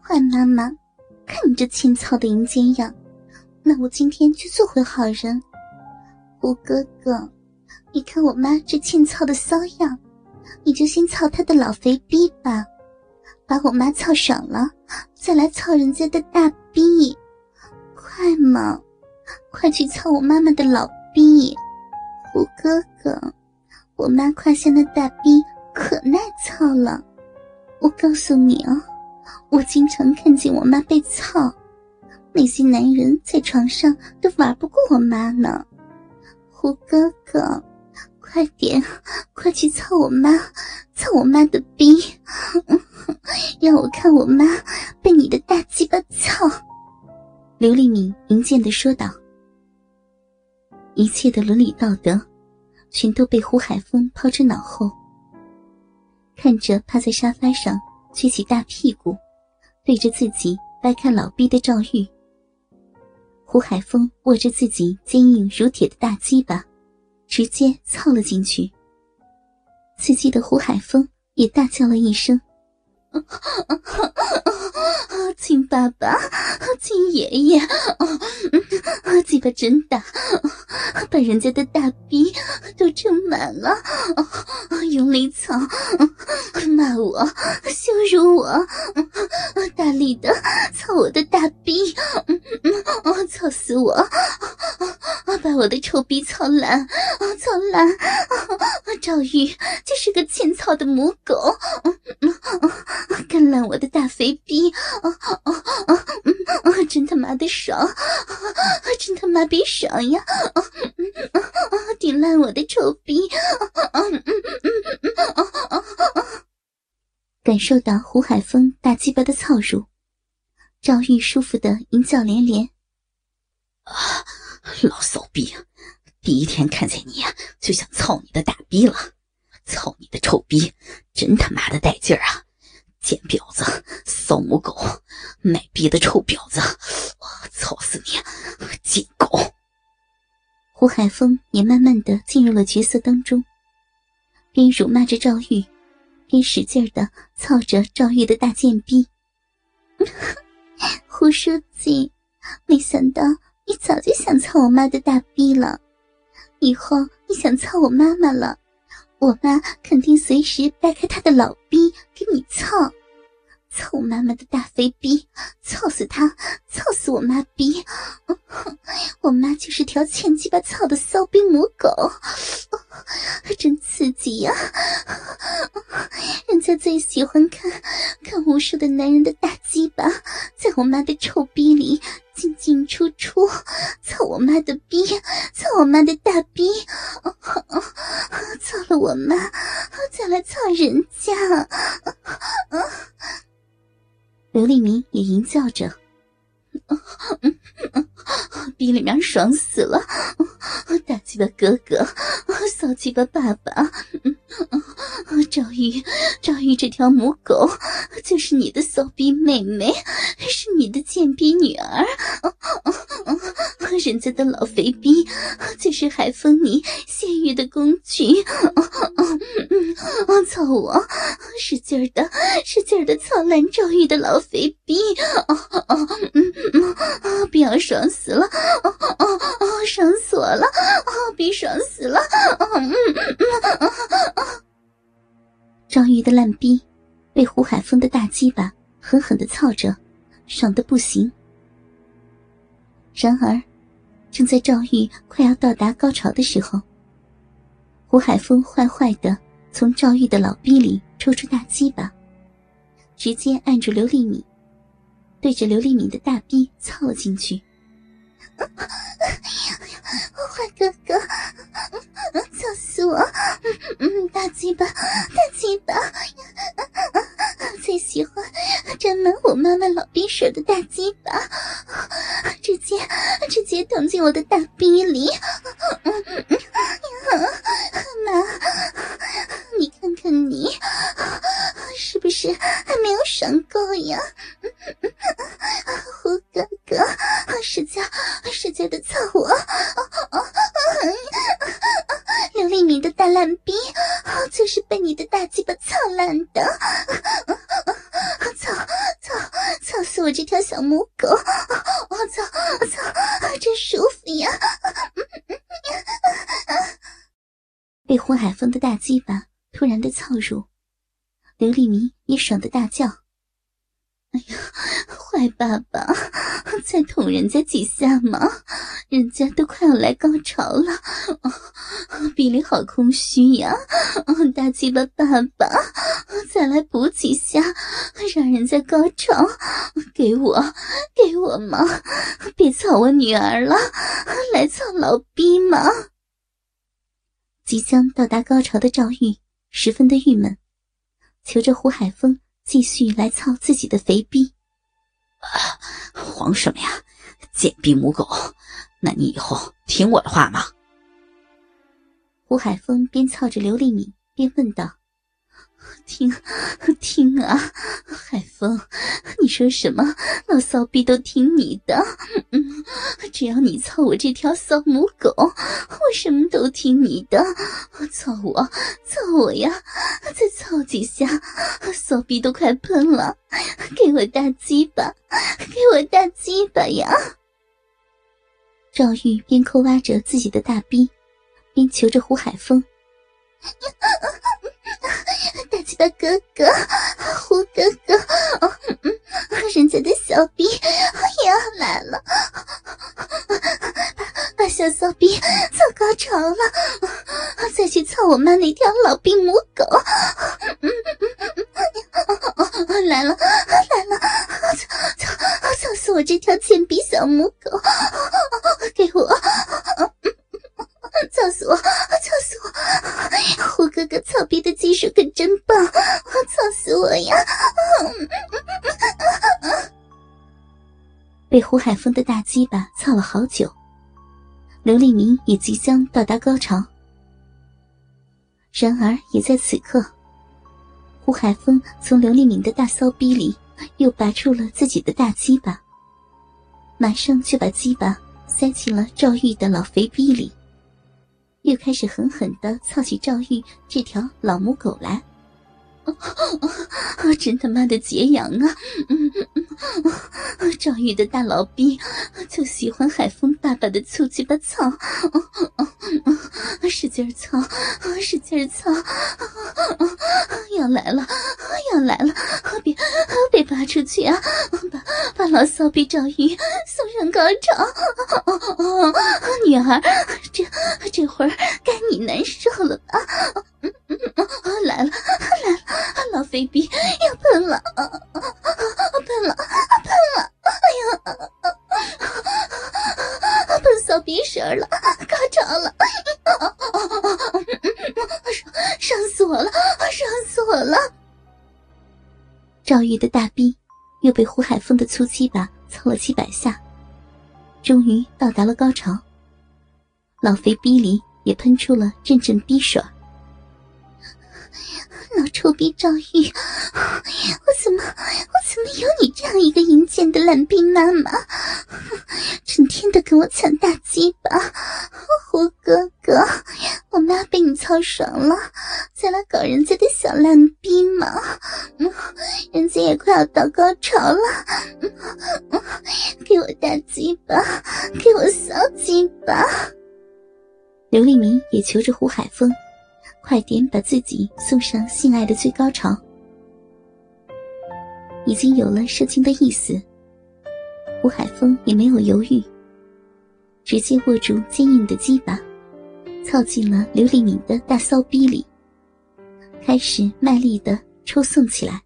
坏妈妈，看你这欠操的淫奸样，那我今天就做回好人。胡哥哥，你看我妈这欠操的骚样，你就先操她的老肥逼吧，把我妈操爽了，再来操人家的大逼，快嘛，快去操我妈妈的老逼。胡哥哥，我妈胯下的大逼可耐操了，我告诉你哦，我经常看见我妈被操，那些男人在床上都玩不过我妈呢。胡哥哥，快点，快去操我妈，操我妈的逼，让我看我妈被你的大鸡巴操。刘丽敏淫贱的说道：“一切的伦理道德，全都被胡海峰抛之脑后。”看着趴在沙发上撅起大屁股，对着自己掰开老逼的赵玉。胡海峰握着自己坚硬如铁的大鸡巴，直接操了进去。刺激的胡海峰也大叫了一声：“ 亲爸爸，亲爷爷，鸡巴真大，把人家的大逼都撑满了，用力操，骂我，羞辱我，大力的操我的大逼，操死我，把我的臭逼操烂，操烂，赵玉就是个欠操的母狗，干烂我的大肥逼。啊啊啊！真他妈的爽！真他妈逼爽呀！啊啊啊！顶烂我的臭逼！啊啊嗯嗯啊啊啊！感受到胡海峰大鸡巴的操入，赵玉舒服的淫叫连连。啊，老骚逼！第一天看见你就想操你的大逼了，操你的臭逼，真他妈的带劲儿啊！贱婊子，骚母狗，卖逼的臭婊子！我操死你，贱狗！胡海峰也慢慢的进入了角色当中，边辱骂着赵玉，边使劲的操着赵玉的大贱逼。胡书记，没想到你早就想操我妈的大逼了，以后你想操我妈妈了。我妈肯定随时掰开她的老逼给你操，操我妈妈的大肥逼，操死她，操死我妈逼！我妈就是条欠鸡巴操的骚逼母狗，真刺激呀！人家最喜欢看看无数的男人的大鸡巴在我妈的臭逼里进进出出，操我妈的逼，操我妈的大逼！了我妈，再来操人家！刘立明也淫叫着，逼里面爽死了！大鸡巴哥哥，骚鸡巴爸爸，赵玉，赵玉这条母狗就是你的骚逼妹妹，是你的贱逼女儿。人家的老肥逼就是海风你泄欲的工具。操我，使劲的，使劲的操烂赵玉的老肥逼！不要爽死了！爽死我了！逼爽死了！赵玉的烂逼被胡海峰的大鸡巴狠狠的操着，爽的不行。然而，正在赵玉快要到达高潮的时候，胡海峰坏坏的从赵玉的老逼里抽出大鸡巴，直接按住刘丽敏，对着刘丽敏的大逼操了进去。坏哥哥，操死我！大鸡巴，大鸡巴，最喜欢沾满我妈妈老逼水的大鸡巴，直接直接捅进我的大逼里。妈，你看看你，是不是还没有爽够呀？胡哥哥，使劲使劲的操我！刘立明的大烂逼，就是被你的大鸡巴操烂的！操我这条小母狗，我操我操，真舒服呀！被胡海峰的大鸡巴突然的操入，刘立明也爽的大叫：“哎呀，坏爸爸，再捅人家几下嘛！人家都快要来高潮了，鼻里好空虚呀！大鸡巴爸爸，再来补几下，让人家高潮！给我，给我嘛！别操我女儿了，来操老逼嘛！”即将到达高潮的赵玉十分的郁闷，求着胡海峰继续来操自己的肥逼。啊，慌什么呀，贱逼母狗！那你以后听我的话吗？胡海峰边操着刘丽敏边问道。听，听啊，海峰，你说什么，老骚逼都听你的。嗯，只要你操我这条骚母狗，我什么都听你的。操我，操我呀！再操几下，骚逼都快喷了。给我大鸡巴，给我大鸡巴呀！赵玉边抠挖着自己的大逼，边求着胡海峰。大鸡巴哥哥，胡哥哥，嗯，人家的小逼也要来了，把把小骚逼操高潮了，再去操我妈那条老逼母狗，嗯嗯，来了来了，操操操死我这条贱逼小母狗，给我。操死我！操死我！胡哥哥操逼的技术可真棒！我操死我呀！被胡海峰的大鸡巴操了好久，刘立明也即将到达高潮。然而，也在此刻，胡海峰从刘立明的大骚逼里又拔出了自己的大鸡巴，马上就把鸡巴塞进了赵玉的老肥逼里。又开始狠狠的操起赵玉这条老母狗来，真他妈的解痒啊！赵玉的大老逼就喜欢海风爸爸的粗鸡巴操，使劲操，使劲操，要来了，要来了！别别拔出去啊！把把老骚逼赵玉送上高潮，女儿，这这会儿该你难受了吧？来了来了，老肥逼要喷了，喷了喷了！哎呀，喷骚逼神了，高潮了！伤伤死我了，伤死我了！赵玉的大逼又被胡海峰的粗鸡巴操了几百下，终于到达了高潮。老肥逼里也喷出了阵阵逼水。老臭逼赵玉，我怎么我怎么有你这样一个淫贱的烂逼妈妈？整天的跟我抢大鸡巴，胡哥哥，我妈被你操爽了，再来搞人家的小烂逼嘛？人家也快要到高潮了，给我大鸡巴，给我小鸡巴！刘立明也求着胡海峰。快点把自己送上性爱的最高潮！已经有了射精的意思，吴海峰也没有犹豫，直接握住坚硬的鸡巴，操进了刘立敏的大骚逼里，开始卖力的抽送起来。